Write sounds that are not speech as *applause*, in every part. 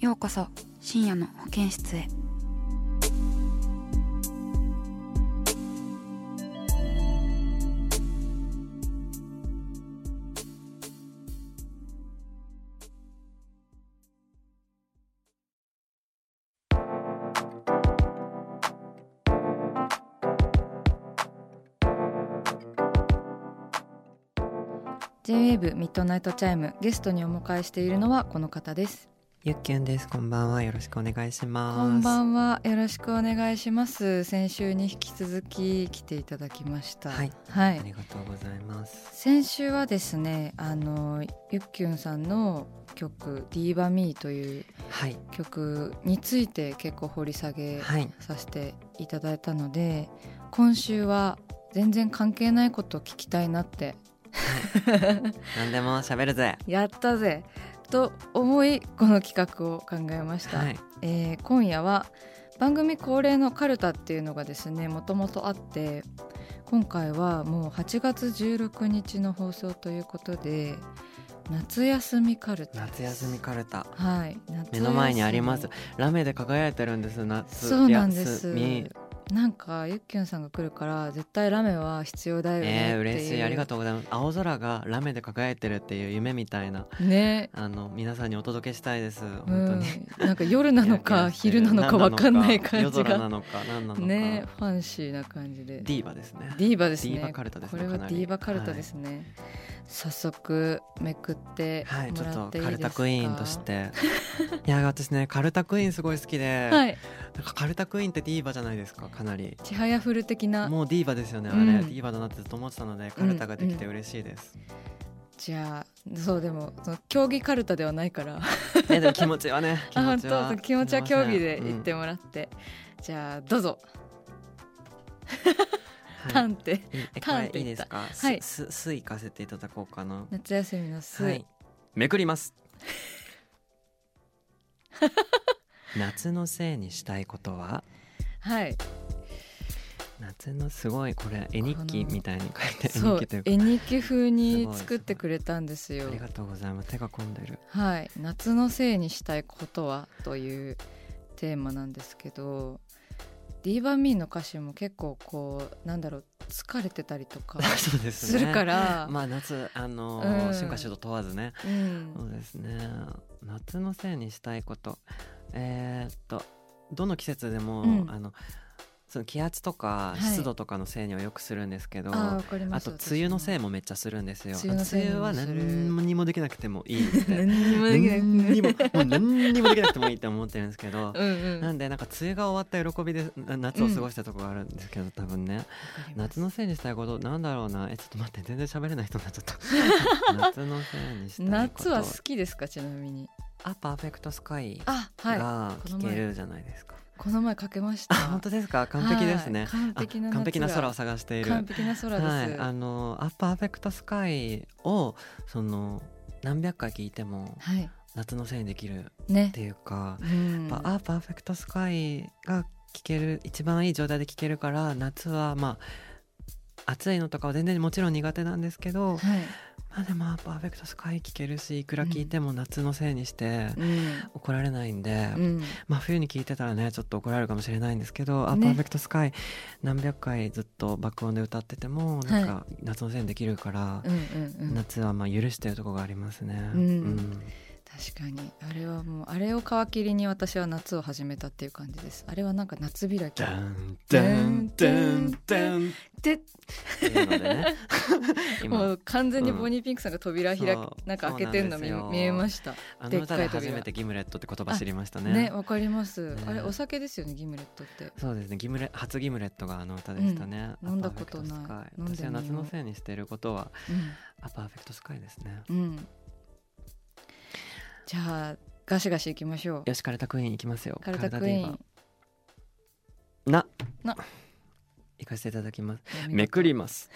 ようこそ深夜の保健室へ。J-WAVE ミッドナイトチャイムゲストにお迎えしているのはこの方です。ゆっきゅんです。こんばんは。よろしくお願いします。こんばんはよろしくお願いします先週に引き続き来ていただきましたはい、はいありがとうございます。先週はですねあのゆっきゅんさんの曲「ディーバミーというはい、曲について結構掘り下げはい、させていただいたので今週は全然関係ないことを聞きたいなって *laughs* 何でも喋るぜ。やったぜと思いこの企画を考えました、はい、えー今夜は番組恒例のカルタっていうのがですねもともとあって今回はもう8月16日の放送ということで夏休みカルタ夏休みカルタ。はい目の前にありますラメで輝いてるんです。夏そうなんです。なんかゆっきゅんさんが来るから絶対ラメは必要だよねっていう、えー、嬉しい。ありがとうございます。青空がラメで輝いてるっていう夢みたいな。ねあの皆さんにお届けしたいです。う本当に。ん、なんか夜なのか *laughs* 昼なのかわかんない感夜じが空なのか何なのか。ねファンシーな感じでディーバですね。ディーバですねディーバカルタですねこれはディーバカルタですね、早速めくってはい、ちょっともらっていいですか、カルタクイーンとして。*laughs* いや、私ね、カルタクイーンすごい好きで。はいなんかカルタクイーンってディーバじゃないですかかなり。ちはやふる的な。もうディーバですよねあれ、うんディーバだなってずっと思ってたのでカルタができて嬉しいです、じゃあそうでもその競技カルタではないから。えでも気持ちはね *laughs* 気あ本持ちは当気持ちは競技で言っても、もらって、じゃあどうぞ。うんタンって、はいタいいですか？はい。すすすいかせていただこうかな。夏休みの水、はい。めくります。*laughs* 夏のせいにしたいことは？はい。夏のすごいこれ絵日記みたいに書いて絵そう日記風に作ってくれたんですよ。ありがとうございます。手が込んでる。はい。夏のせいにしたいことはというテーマなんですけどディーバミーの歌詞も結構こうなんだろう疲れてたりとか *laughs* するから、まあ夏あのーうん。春夏秋冬問わずね。うん。そうですね。夏のせいにしたいこと。えーっとどの季節でも、うん。あのその気圧とかはい。湿度とかのせいにはよくするんですけど、あーわかりまあすと梅雨のせいも。もめっちゃするんですよ。梅雨は何にもできなくてもいいって。*laughs* 何にもも *laughs* もう何にもできなくてもいいって思ってるんですけど *laughs* うんうん。なんでなんか梅雨が終わった喜びでな夏を過ごしたところがあるんですけど、多分ね。夏のせいにしたいことなんだろうな。えちょっと待って全然喋れない人になっちゃった。夏のせいにしたいこと。夏は好きですかちなみにあパーフェクトスカイが聞けるじゃないですか、この前かけました。あ本当ですか？完璧ですね、はい完璧な完璧な空を探している。完璧な空です、はい、あの「アパーフェクトスカイをその何百回聞いてもはい。夏のせいにできるっねていうかう、ん。やっぱアパーフェクトスカイが聞ける一番いい状態で聞けるから夏はまあ暑いのとかは全然もちろん苦手なんですけど、はい。まあでもアパーフェクトスカイ聞けるしいくら聞いても夏のせいにしてうん。怒られないんで、うん。まあ冬に聞いてたらねちょっと怒られるかもしれないんですけど「アね。パーフェクトスカイ何百回ずっと爆音で歌っててもなんか夏のせいにできるから、うんうんうん。夏はまあ許してるとこがありますね。うん確かに。あれはもうあれを皮切りに私は夏を始めたっていう感じです。あれはなんか夏開き。ダンダンダンダンでっていうのでね。*laughs* も今う完全にボニーピンクさんが扉開き、そう。なんか開けてんの見見えました。あの歌ででっかい扉。初めてギムレットって言葉知りましたね。ねわかります、ね。あれお酒ですよねギムレットって。そうですねギムレ初ギムレットがあの歌でしたね、うん。飲んだことない。私は夏のせいにしていることはアパーフェクトスカイですね。うん、うん、じゃあガシガシいきましょう。よしカルタクイーンいきますよ。カルタクイーン。な。な。行かせていただきます。めくります。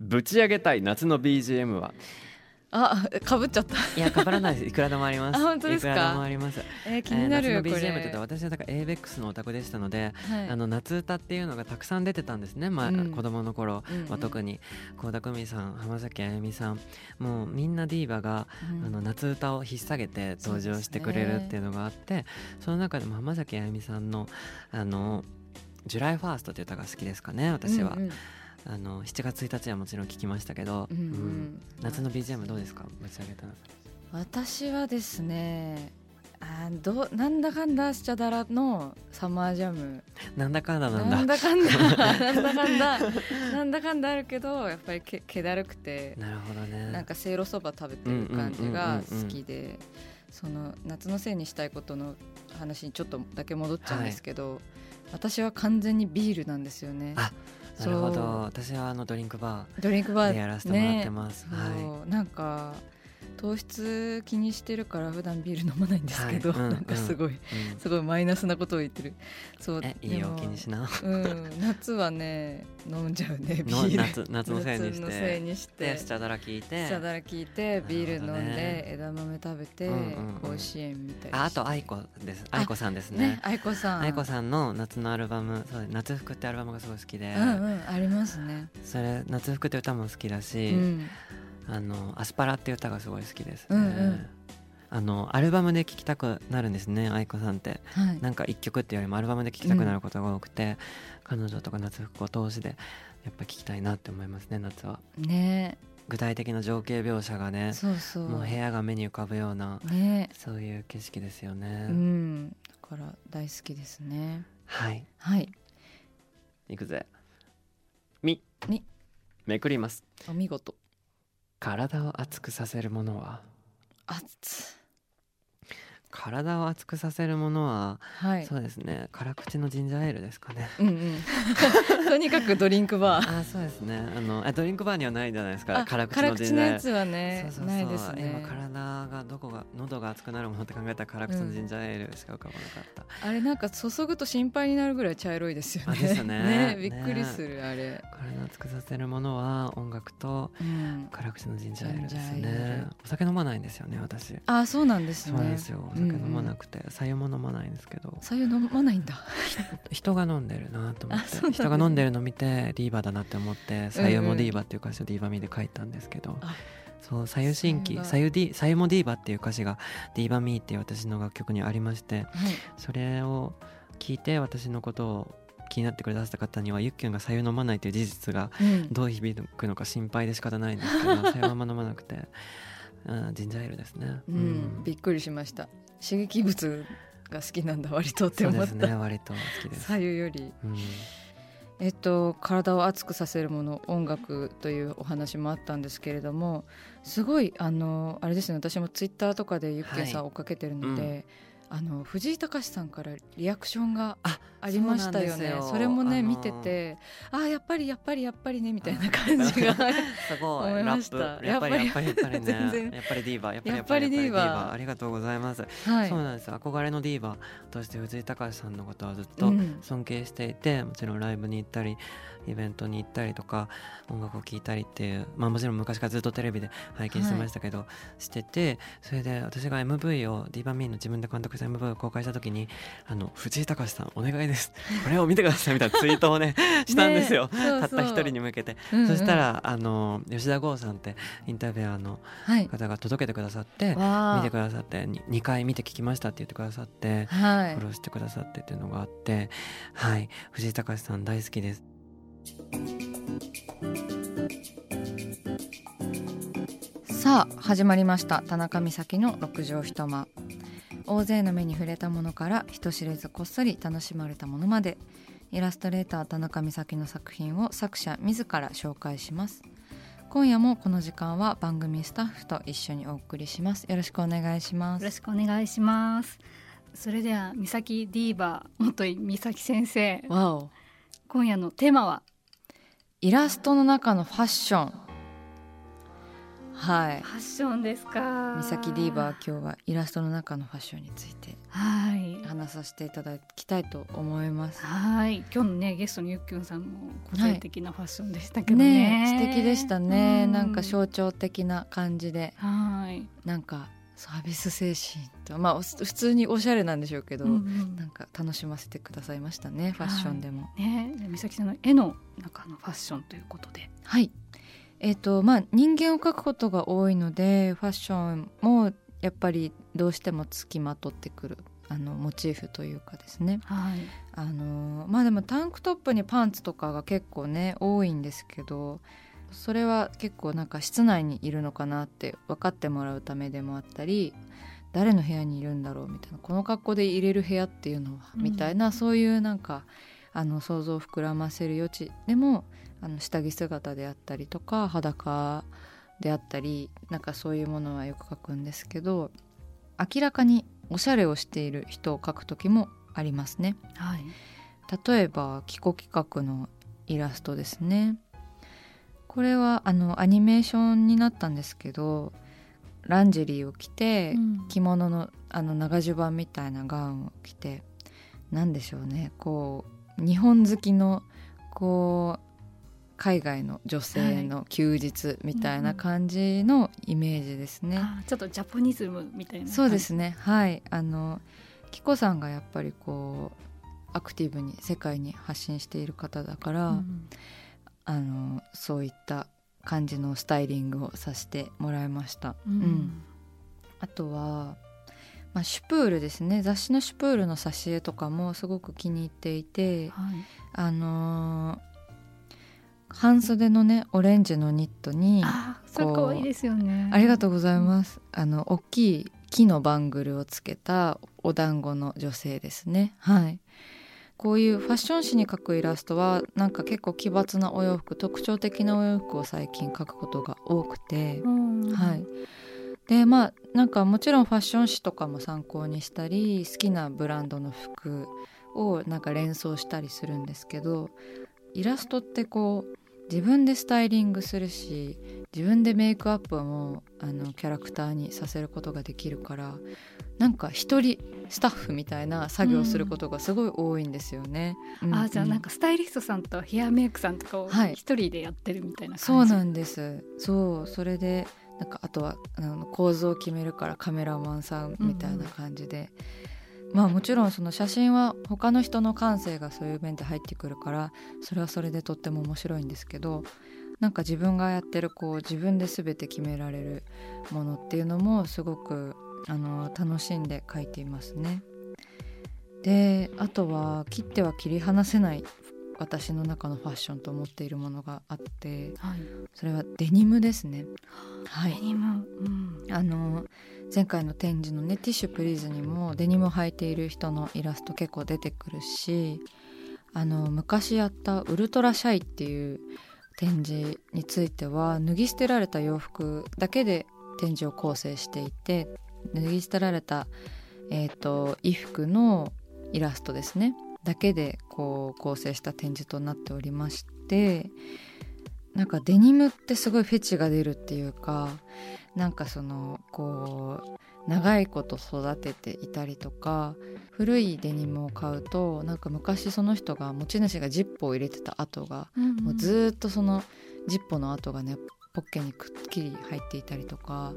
ぶち上げたい夏の BGM はあ *laughs* かぶっちゃった。いやかぶらないです。いくらでもあります。あ本当ですか？いくらでもあります。えー気になる、えー夏のこ BGM れって言ったら私はだから ABEX のオタクでしたので、はい。あの夏歌っていうのがたくさん出てたんですね、まあうん。子供の頃は特に。倖田來未さん浜崎あゆみさんもうみんなディーバが、うん。あの夏歌を引っ提げて登場してくれるっていうのがあってそ,、の中でも浜崎あゆみさんの「あのジュライファーストっていう歌が好きですかね私は、うんうんあの7月1日はもちろん聞きましたけど、うんうん。うん。夏の BGM どうですか？ぶち上げた私はですねあーどうなんだかんだしちゃだらのサマージャム。なんだかんだなんだ。なんだかんだなんだかんだなんだかんだあるけどやっぱりけ気だるくて。なるほどね。なんかせいろそば食べてる感じが好きでその夏のせいにしたいことの話にちょっとだけ戻っちゃうんですけど、私は完全にビールなんですよね。あなるほど。私はあのドリンクバドリンクバーーでやらせてもらってます、ね。はい。なんか糖質気にしてるから普段ビール飲まないんですけど、はい。うんなんかすごい、うん。すごいマイナスなことを言ってる。そうえいいよ気にしな。うん夏はね飲んじゃうね *laughs* ビのール。夏夏のせいにし夏のせいてにして。でスチャダラ聞いてスチャダラ聞いてビール飲んなるほどねで枝豆食べて甲子園みたいああと愛子です。愛子さんですね。ね愛子さん。愛子さんの夏のアルバムそう夏服ってアルバムがすごい好きで、うんうんありますね。それ夏服って歌も好きだし、うんあのアスパラって歌がすごい好きですね、うんうん。あのアルバムで聴きたくなるんですね愛子さんって。はい。なんか一曲っていうよりもアルバムで聴きたくなることが多くて、彼女とか夏服を通しでやっぱ聴きたいなって思いますね夏は。ね。具体的な情景描写がねそうそう。もう部屋が目に浮かぶようなね。そういう景色ですよね、うん。だから大好きですね。はい。はい。いくぜ。み。み。めくります。お見事体を熱くさせるものは？熱体を熱くさせるものは、はい。そうですね。辛口のジンジャーエールですかね。うんうん。*laughs* とにかくドリンクバー。あそうですね。あのあドリンクバーにはないじゃないですか。あ辛口辛のジンジャーエー。ル口のやつはねないですね。今体がどこが喉が熱くなるものって考えたら辛口のジンジャーエールしか浮かばなかった、あれなんか注ぐと心配になるぐらい茶色いですよね。あです *laughs* ね。びっくりするあれ。体を熱くさせるものは音楽とうん。辛口のジンジャーエールですね。ル。お酒飲まないんですよね私。あそうなんですね。そうなんですよ。お酒飲まなくくて白湯も飲まないんですけど。さゆ飲まないんだ。人が飲んでるなと思って。人が飲んでるの見てディーバだなって思って「左右もディーバ」っていう歌詞をディーバミーで書いたんですけど。あそう左右新規それが。左右ディ左右もディーバっていう歌詞がディーバミーっていう私の楽曲にありましてはい。それを聞いて私のことを気になってくださった方にはゆっきゅんが左右飲まないという事実がうん。どう響くのか心配で仕方ないんですけど左右あんま飲まなくて、うん、ジンジャーエールですね。うん。びっくりしました刺激物が好きなんだ割とって思った、ですね割と好きです。左右より。うん。えっと、体を熱くさせるもの音楽というお話もあったんですけれどもすごいあのあれですね私もツイッターとかでゆっけんさんはい。追っかけてるので、うんあの藤井隆さんからリアクションがあありましたよね。それもね、あの。見ててあ *laughs* やっぱりやっぱりやっぱりねみたいな感じがすごい思いラました。ップ。やっぱりややっぱりやっぱり全然。ねやっぱりディーバやっぱりやっぱりディーバありがとうございます、はい。そうなんです。憧れのディーバとして藤井隆さんのことはずっとうん。尊敬していてもちろんライブに行ったりイベントに行ったりとか音楽を聴いたりっていうまあもちろん昔からずっとテレビで拝見してましたけど、しててそれで私が MV をディーバミーの自分で監督した MV を公開した時にあの藤井隆さんお願いです。*laughs* これを見てくださいみたいなツイートをねしたんですよ、たった一人に向けて、うんうん。そしたらあの吉田剛さんってインタビュアーのはい。方が届けてくださってわあ見てくださってに2回見て聞きましたって言ってくださってはい。フォローしてくださってっていうのがあってはい。藤井隆さん大好きですささあ始まりました。田中美咲の六畳一間。大勢の目に触れたものから人知れずこっそり楽しまれたものまで。イラストレーター田中美咲の作品を作者自ら紹介します。今夜もこの時間は番組スタッフと一緒にお送りします。よろしくお願いします。よろしくお願いします。それでは美咲ディーバー元井美咲先生。わお。今夜のテーマはイラストの中のファッション。はい。ファッションですか。美咲ディーバー今日はイラストの中のファッションについてはい。話させていただきたいと思います。はい。今日のねゲストのゆっきゅんさんも個性的なファッションでしたけどね,、ね素敵でしたね、うん。なんか象徴的な感じで。はい、なんかサービス精神とまあお普通におしゃれなんでしょうけど、うんうん。なんか楽しませてくださいましたねファッションでも。ね。で美咲さんの絵の中のファッションということで。はい、えっ、とまあ人間を描くことが多いのでファッションもやっぱりどうしてもつきまとってくるあのモチーフというかですね。はい。あのまあでもタンクトップにパンツとかが結構ね多いんですけどそれは結構なんか室内にいるのかなって分かってもらうためでもあったり誰の部屋にいるんだろうみたいなこの格好で入れる部屋っていうのは、うんみたいな。そういうなんかあの想像を膨らませる余地。でもあの下着姿であったりとか裸であったりなんかそういうものはよく描くんですけど明らかにおしゃれをしている人を描く時もありますね。はい。例えばキコ企画のイラストですねこれはあのアニメーションになったんですけどランジェリーを着て、うん。着物のあの長襦袢みたいなガウンを着てなんでしょうね。こう日本好きのこう海外の女性の休日みたいな感じのイメージですね。あちょっとジャポニズムみたいなそうですね。はい。あのキコさんがやっぱりこうアクティブに世界に発信している方だから、うんあのそういった感じのスタイリングをさせてもらいました、ううんんあとは、まあ、シュプールですね雑誌のシュプールの挿絵とかもすごく気に入っていてはいあのー半袖のねオレンジのニットにあーそれ可愛いですよねありがとうございます。あの大きい木のバングルをつけたお団子の女性ですね。はい。こういうファッション誌に描くイラストはなんか結構奇抜なお洋服特徴的なお洋服を最近描くことが多くて、うんはい。でまあなんかもちろんファッション誌とかも参考にしたり好きなブランドの服をなんか連想したりするんですけどイラストってこう自分でスタイリングするし自分でメイクアップもあのキャラクターにさせることができるからなんか一人スタッフみたいな作業をすることがすごい多いんですよね。うんあじゃあなんかスタイリストさんとヘアメイクさんとかをはい。一人でやってるみたいな感じ、そうなんです。そうそれでなんかあとはあの構図を決めるからカメラマンさんみたいな感じで、まあもちろんその写真は他の人の感性がそういう面で入ってくるからそれはそれでとっても面白いんですけどなんか自分がやってるこう自分で全て決められるものっていうのもすごくあの楽しんで描いていますね。であとは切っては切り離せない私の中のファッションと思っているものがあってはい、それはデニムですね。はいデニム、うん、あの前回の展示のね「ティッシュプリーズ」にもデニムを履いている人のイラスト結構出てくるしあの昔やった「ウルトラシャイ」っていう展示については脱ぎ捨てられた洋服だけで展示を構成していて脱ぎ捨てられた、えー、と衣服のイラストですね。だけでこう構成した展示となっておりましてなんかデニムってすごいフェチが出るっていうかなんかそのこう長いこと育てていたりとか古いデニムを買うとなんか昔その人が持ち主がジッポを入れてた跡がもうずーっとそのジッポの跡がねポッケにくっきり入っていたりとか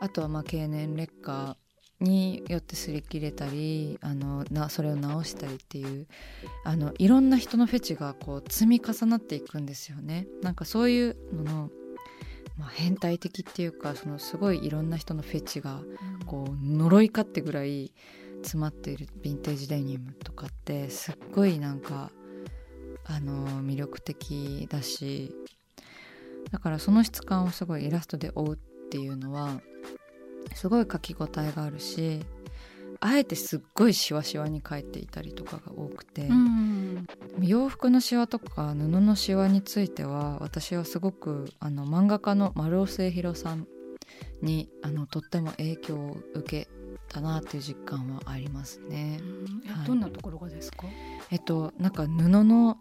あとはまあ経年劣化によって擦り切れたりあのなそれを直したりっていうあのいろんな人のフェチがこう積み重なっていくんですよね。なんかそういうのの、まあ、変態的っていうかそのすごいいろんな人のフェチがこう呪いかってぐらい詰まっているヴィンテージデニムとかってすっごいなんかあの魅力的だしだからその質感をすごいイラストで追っっていうのはすごい書き応えがあるしあえてすっごいシワシワに描いていたりとかが多くて、うん。洋服のシワとか布のシワについては私はすごくあの漫画家の丸尾末広さんにあのとっても影響を受けたなっていう実感はありますね。えはい。どんなところがですか？えっとなんか布の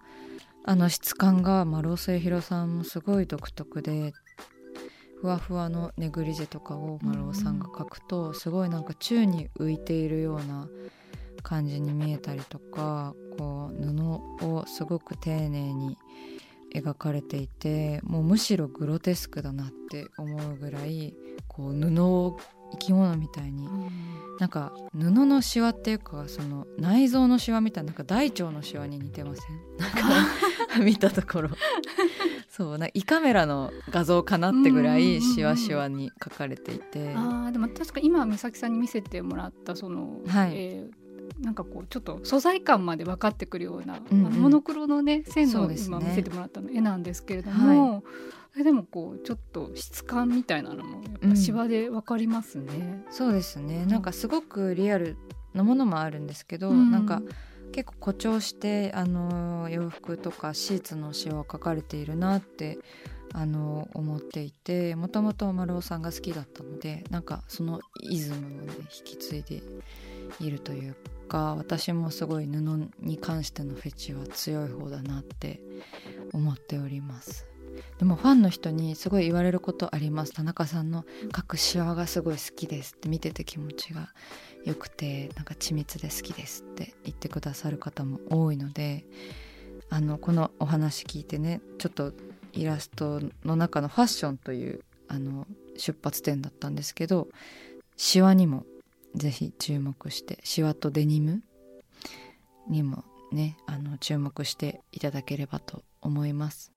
あの質感が丸尾末広さんもすごい独特でふわふわのネグリジェとかを丸尾さんが描くとすごいなんか宙に浮いているような感じに見えたりとかこう布をすごく丁寧に描かれていてもうむしろグロテスクだなって思うぐらいこう布を生き物みたいになんか布のシワっていうかその内臓のシワみたいななんか大腸のシワに似てません？なんか見たところ。*laughs* そうな胃カメラの画像かなってぐらうんうんうんうんいシワシワに描かれていて。あーでも確か今美咲さんに見せてもらったその、はい。えーなんかこうちょっと素材感まで分かってくるような、うんうん。モノクロのね線のね。今見せてもらったの絵なんですけれども、えでもこうちょっと質感みたいなのもやっぱシワで分かりますね。そうですね。なんかすごくリアルなものもあるんですけど、うん。なんか結構誇張してあの洋服とかシーツのシワを書かれているなってあの思っていてもともと丸尾さんが好きだったのでなんかそのイズムをね引き継いでいるというか私もすごい布に関してのフェチは強い方だなって思っております。でもファンの人にすごい言われることあります田中さんの描くシワがすごい好きですって見てて気持ちが良くてなんか緻密で好きですって言ってくださる方も多いのであのこのお話聞いてねちょっとイラストの中のファッションというあの出発点だったんですけどシワにもぜひ注目してシワとデニムにもねあの注目していただければと思います。